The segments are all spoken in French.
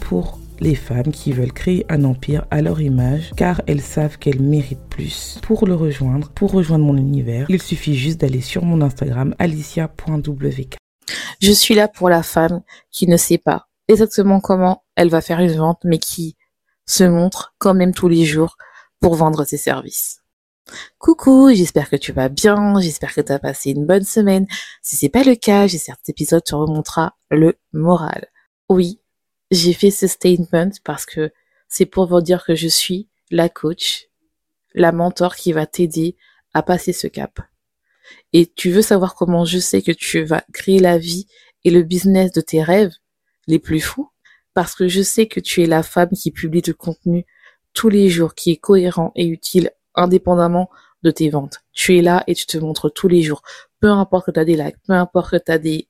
Pour les femmes qui veulent créer un empire à leur image car elles savent qu'elles méritent plus. Pour le rejoindre, pour rejoindre mon univers, il suffit juste d'aller sur mon Instagram alicia.wk. Je suis là pour la femme qui ne sait pas exactement comment elle va faire une vente mais qui se montre quand même tous les jours pour vendre ses services. Coucou, j'espère que tu vas bien, j'espère que tu as passé une bonne semaine. Si c'est pas le cas, j'espère que cet épisode te remontera le moral. Oui, j'ai fait ce statement parce que c'est pour vous dire que je suis la coach, la mentor qui va t'aider à passer ce cap. Et tu veux savoir comment je sais que tu vas créer la vie et le business de tes rêves les plus fous? Parce que je sais que tu es la femme qui publie du contenu tous les jours, qui est cohérent et utile indépendamment de tes ventes. Tu es là et tu te montres tous les jours. Peu importe que tu as des likes, peu importe que tu as des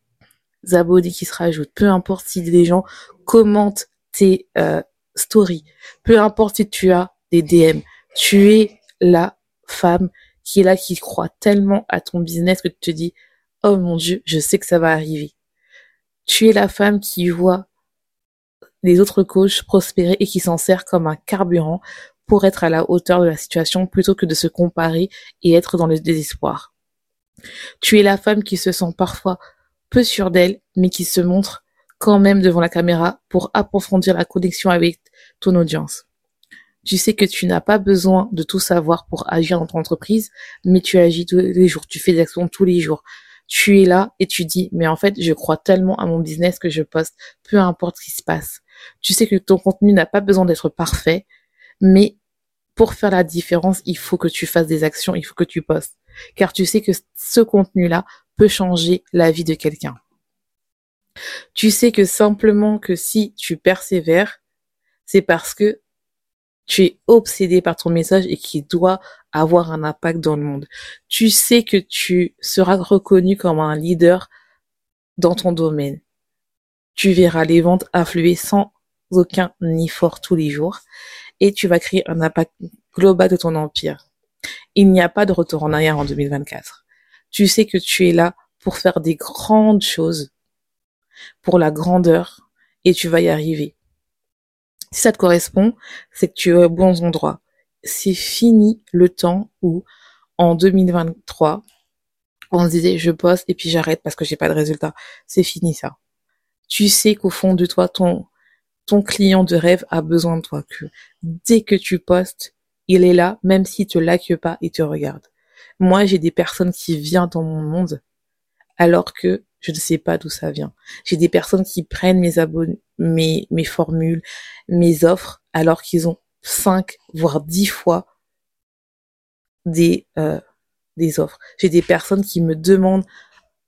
abonnés qui se rajoutent, peu importe si des gens commentent tes euh, stories, peu importe si tu as des DM, tu es la femme qui est là, qui croit tellement à ton business que tu te dis, oh mon Dieu, je sais que ça va arriver. Tu es la femme qui voit les autres coachs prospérer et qui s'en sert comme un carburant pour être à la hauteur de la situation plutôt que de se comparer et être dans le désespoir. Tu es la femme qui se sent parfois peu sûre d'elle, mais qui se montre quand même devant la caméra pour approfondir la connexion avec ton audience. Tu sais que tu n'as pas besoin de tout savoir pour agir dans ton entreprise, mais tu agis tous les jours, tu fais des actions tous les jours. Tu es là et tu dis, mais en fait, je crois tellement à mon business que je poste, peu importe ce qui se passe. Tu sais que ton contenu n'a pas besoin d'être parfait, mais pour faire la différence, il faut que tu fasses des actions, il faut que tu postes. Car tu sais que ce contenu-là peut changer la vie de quelqu'un. Tu sais que simplement que si tu persévères, c'est parce que tu es obsédé par ton message et qui doit avoir un impact dans le monde. Tu sais que tu seras reconnu comme un leader dans ton domaine. Tu verras les ventes affluer sans aucun effort tous les jours et tu vas créer un impact global de ton empire. Il n'y a pas de retour en arrière en 2024. Tu sais que tu es là pour faire des grandes choses, pour la grandeur, et tu vas y arriver. Si ça te correspond, c'est que tu es au bon endroit. C'est fini le temps où, en 2023, on se disait je poste et puis j'arrête parce que j'ai pas de résultat. C'est fini ça. Tu sais qu'au fond de toi, ton ton client de rêve a besoin de toi, que dès que tu postes, il est là, même s'il te like pas, il te regarde. Moi, j'ai des personnes qui viennent dans mon monde, alors que je ne sais pas d'où ça vient. J'ai des personnes qui prennent mes abonnés, mes, mes formules, mes offres, alors qu'ils ont cinq, voire dix fois des, euh, des offres. J'ai des personnes qui me demandent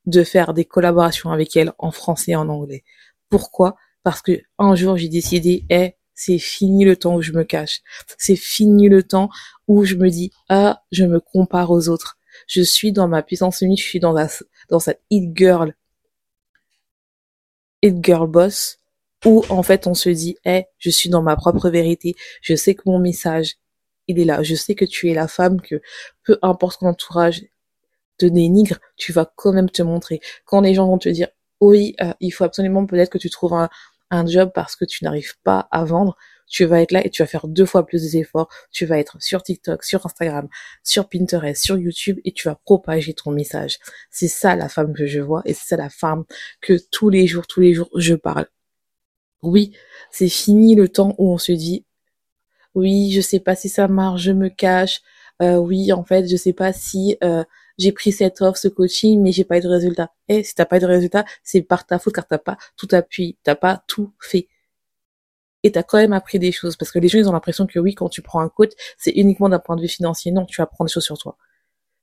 de faire des collaborations avec elles en français et en anglais. Pourquoi? Parce que un jour j'ai décidé, eh, c'est fini le temps où je me cache. C'est fini le temps où je me dis, ah, je me compare aux autres. Je suis dans ma puissance unique, je suis dans la, dans cette hit girl, hit girl boss, où en fait on se dit, eh, je suis dans ma propre vérité. Je sais que mon message, il est là. Je sais que tu es la femme que, peu importe ton entourage te dénigre, tu vas quand même te montrer. Quand les gens vont te dire, oui, euh, il faut absolument peut-être que tu trouves un, un job parce que tu n'arrives pas à vendre, tu vas être là et tu vas faire deux fois plus d'efforts. Tu vas être sur TikTok, sur Instagram, sur Pinterest, sur YouTube et tu vas propager ton message. C'est ça la femme que je vois et c'est ça la femme que tous les jours, tous les jours, je parle. Oui, c'est fini le temps où on se dit, oui, je sais pas si ça marche, je me cache. Euh, oui, en fait, je sais pas si euh, j'ai pris cette offre, ce coaching, mais j'ai pas eu de résultat. Et eh, si t'as pas eu de résultat, c'est par ta faute car t'as pas tout appuyé, t'as pas tout fait. et tu as quand même appris des choses parce que les gens ils ont l'impression que oui quand tu prends un coach c'est uniquement d'un point de vue financier non tu apprends des choses sur toi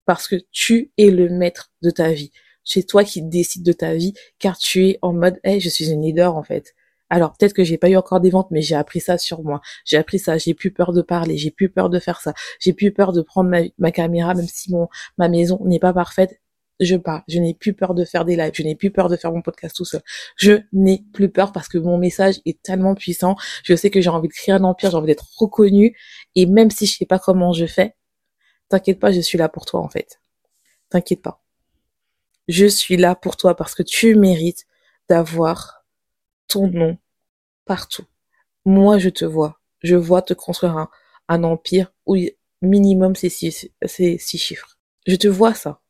parce que tu es le maître de ta vie c'est toi qui décides de ta vie car tu es en mode hey je suis une leader en fait alors peut-être que j'ai pas eu encore des ventes, mais j'ai appris ça sur moi. J'ai appris ça. J'ai plus peur de parler. J'ai plus peur de faire ça. J'ai plus peur de prendre ma, caméra, même si mon ma maison n'est pas parfaite je pars. Je n'ai plus peur de faire des lives. Je n'ai plus peur de faire mon podcast tout seul. Je n'ai plus peur parce que mon message est tellement puissant. Je sais que j'ai envie de créer un empire, j'ai envie d'être reconnu. Et même si je sais pas comment je fais, t'inquiète pas, je suis là pour toi, en fait. T'inquiète pas. Je suis là pour toi parce que tu mérites d'avoir ton nom partout. Moi, je te vois. Je vois te construire un, empire où minimum c'est six, c'est six chiffres. Je te vois ça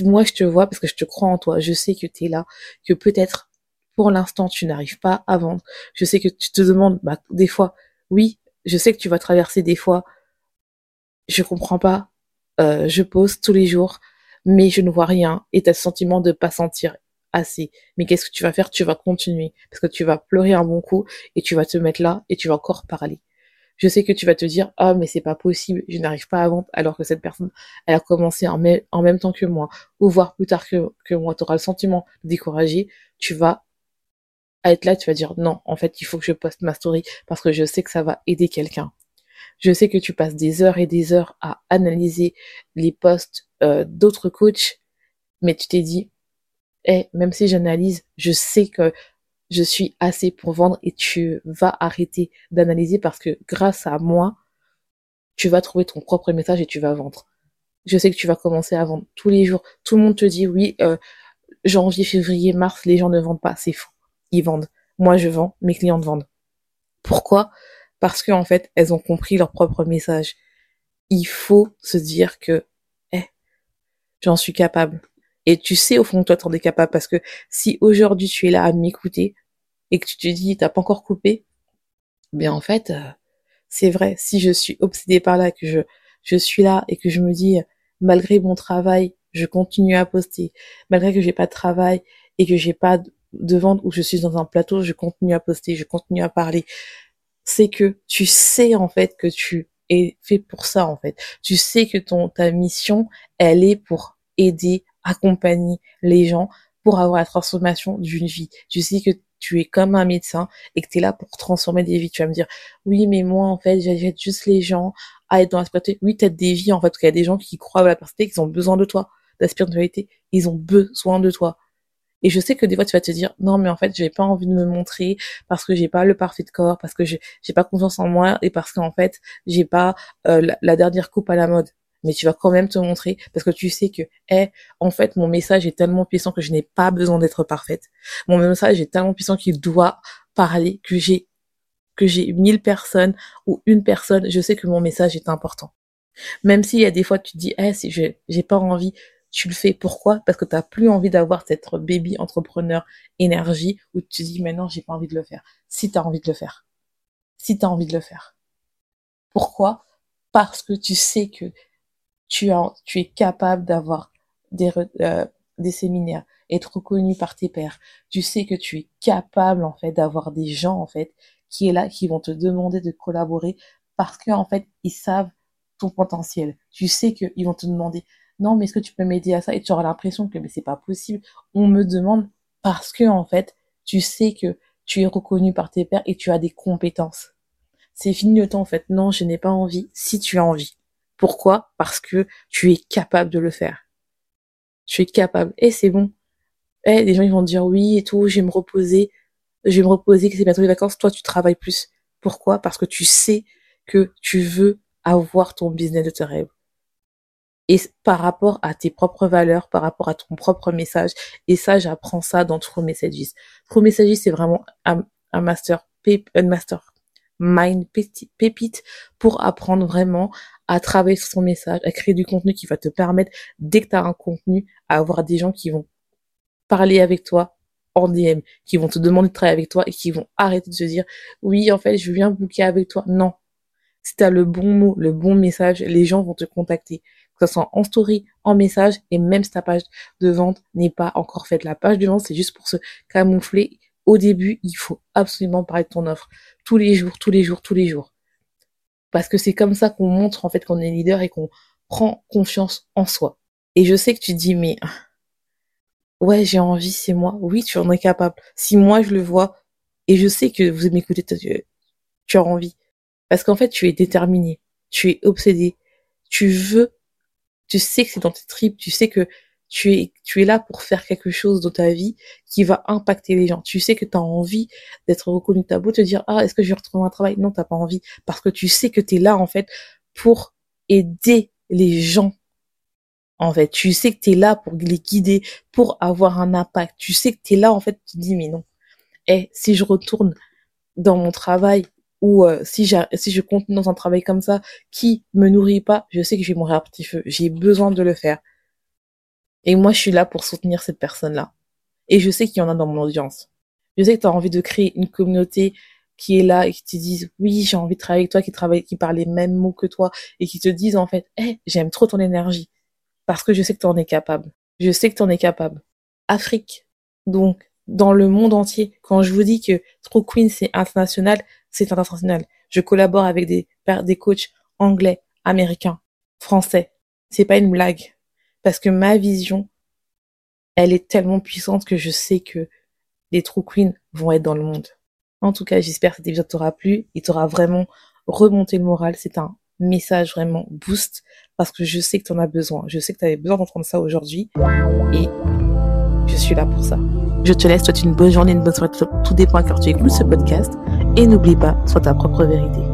moi je te vois parce que je te crois en toi, je sais que tu es là, que peut-être pour l'instant tu n'arrives pas à vendre, je sais que tu te demandes bah, des fois, oui, je sais que tu vas traverser des fois, je comprends pas, euh, je pose tous les jours, mais je ne vois rien et as le sentiment de pas sentir assez. Mais qu'est-ce que tu vas faire? Tu vas continuer parce que tu vas pleurer un bon coup et tu vas te mettre là et tu vas encore parler. Je sais que tu vas te dire, ah, mais c'est pas possible, je n'arrive pas à vendre, alors que cette personne, elle a commencé en, même temps que moi, ou voire plus tard que, moi, tu auras le sentiment de décourager, tu vas être là, tu vas dire, non, en fait, il faut que je poste ma story parce que je sais que ça va aider quelqu'un. Je sais que tu passes des heures et des heures à analyser les posts euh, d'autres coachs, mais tu t'es dit, eh, même si j'analyse, je sais que je suis assez pour vendre et tu vas arrêter d'analyser parce que grâce à moi, tu vas trouver ton propre message et tu vas vendre. Je sais que tu vas commencer à vendre tous les jours. Tout le monde te dit oui, euh, janvier, février, mars, les gens ne vendent pas. C'est faux. Ils vendent. Moi, je vends, mes clients vendent. Pourquoi? Parce qu'en en fait, elles ont compris leur propre message. Il faut se dire que, eh, j'en suis capable. Et tu sais au fond de toi, t'en es capable parce que si aujourd'hui tu es là à m'écouter, et que tu te dis t'as pas encore coupé, bien en fait, euh, c'est vrai. Si je suis obsédée par là, que je je suis là et que je me dis malgré mon travail, je continue à poster, malgré que j'ai pas de travail et que j'ai pas de vente ou je suis dans un plateau, je continue à poster, je continue à parler. C'est que tu sais en fait que tu es fait pour ça en fait. Tu sais que ton ta mission, elle est pour aider, accompagner les gens pour avoir la transformation d'une vie. Tu sais que tu es comme un médecin et que tu es là pour transformer des vies. Tu vas me dire, oui, mais moi, en fait, j'aide juste les gens à être dans la spiritualité. Oui, t'aides des vies, en fait, parce qu'il y a des gens qui croient à la spiritualité, qui ont besoin de toi, de la spiritualité. Ils ont besoin de toi. Et je sais que des fois, tu vas te dire, non, mais en fait, j'ai pas envie de me montrer parce que j'ai pas le parfait de corps, parce que j'ai pas confiance en moi et parce qu'en fait, j'ai pas euh, la, dernière coupe à la mode mais tu vas quand même te montrer parce que tu sais que, eh, en fait, mon message est tellement puissant que je n'ai pas besoin d'être parfaite. Mon message est tellement puissant qu'il doit parler, que j'ai, que j'ai mille personnes ou une personne, je sais que mon message est important. Même s'il y a des fois, tu te dis, eh, si je, j'ai pas envie, tu le fais. Pourquoi? Parce que tu n'as plus envie d'avoir cette baby entrepreneur énergie où tu te dis, maintenant, j'ai pas envie de le faire. Si tu as envie de le faire. Si tu as envie de le faire. Pourquoi? Parce que tu sais que tu, es capable d'avoir des, euh, des séminaires, être reconnu par tes pairs. Tu sais que tu es capable en fait d'avoir des gens en fait qui est là, qui vont te demander de collaborer parce que en fait ils savent ton potentiel. Tu sais qu'ils vont te demander non mais est-ce que tu peux m'aider à ça? Et tu auras l'impression que mais c'est pas possible. On me demande parce que en fait tu sais que tu es reconnu par tes pairs et tu as des compétences. C'est fini le temps en fait. Non, je n'ai pas envie. Si tu as envie. Pourquoi? Parce que tu es capable de le faire. Tu es capable. Et c'est bon. Eh, les gens ils vont dire oui et tout, je vais me reposer, je vais me reposer, que c'est bientôt les vacances. Toi, tu travailles plus. Pourquoi? Parce que tu sais que tu veux avoir ton business de tes rêves. Et par rapport à tes propres valeurs, par rapport à ton propre message. Et ça, j'apprends ça dans True Messages. True Messages, c'est vraiment un, master, un master mind pépite pour apprendre vraiment à travailler sur son message, à créer du contenu qui va te permettre, dès que tu as un contenu, à avoir des gens qui vont parler avec toi en DM, qui vont te demander de travailler avec toi et qui vont arrêter de se dire oui, en fait, je viens booker avec toi. Non. Si tu as le bon mot, le bon message, les gens vont te contacter. Que ce soit en story, en message, et même si ta page de vente n'est pas encore faite. La page de vente, c'est juste pour se camoufler au début, il faut absolument parler de ton offre. Tous les jours, tous les jours, tous les jours. Parce que c'est comme ça qu'on montre en fait qu'on est leader et qu'on prend confiance en soi. Et je sais que tu dis, mais ouais, j'ai envie, c'est moi. Oui, tu en es capable. Si moi je le vois, et je sais que vous m'écoutez, tu as envie. Parce qu'en fait, tu es déterminé, tu es obsédé, tu veux, tu sais que c'est dans tes tripes, tu sais que tu es, là pour faire quelque chose dans ta vie qui va impacter les gens. Tu sais que tu as envie d'être reconnu. T'as beau te dire, ah, est-ce que je vais retrouver un travail? Non, t'as pas envie. Parce que tu sais que tu es là, en fait, pour aider les gens. En fait, tu sais que tu es là pour les guider, pour avoir un impact. Tu sais que tu es là, en fait, tu te dis, mais non. Eh, si je retourne dans mon travail ou euh, si, si je continue dans un travail comme ça qui me nourrit pas, je sais que je vais mourir à petit feu. J'ai besoin de le faire. Et moi, je suis là pour soutenir cette personne-là. Et je sais qu'il y en a dans mon audience. Je sais que tu as envie de créer une communauté qui est là et qui te disent oui, j'ai envie de travailler avec toi, qui travaille, qui parle les mêmes mots que toi et qui te disent en fait, j'aime trop ton énergie parce que je sais que tu en es capable. Je sais que tu en es capable. Afrique. Donc, dans le monde entier, quand je vous dis que True Queen c'est international, c'est international. Je collabore avec des, des coachs anglais, américains, français. C'est pas une blague parce que ma vision, elle est tellement puissante que je sais que les True Queens vont être dans le monde. En tout cas, j'espère que cet épisode t'aura plu, il t'aura vraiment remonté le moral. C'est un message vraiment boost parce que je sais que tu en as besoin. Je sais que tu avais besoin d'entendre ça aujourd'hui et je suis là pour ça. Je te laisse, toi, une bonne journée, une bonne soirée. Tout dépend quand tu écoutes ce podcast et n'oublie pas, sois ta propre vérité.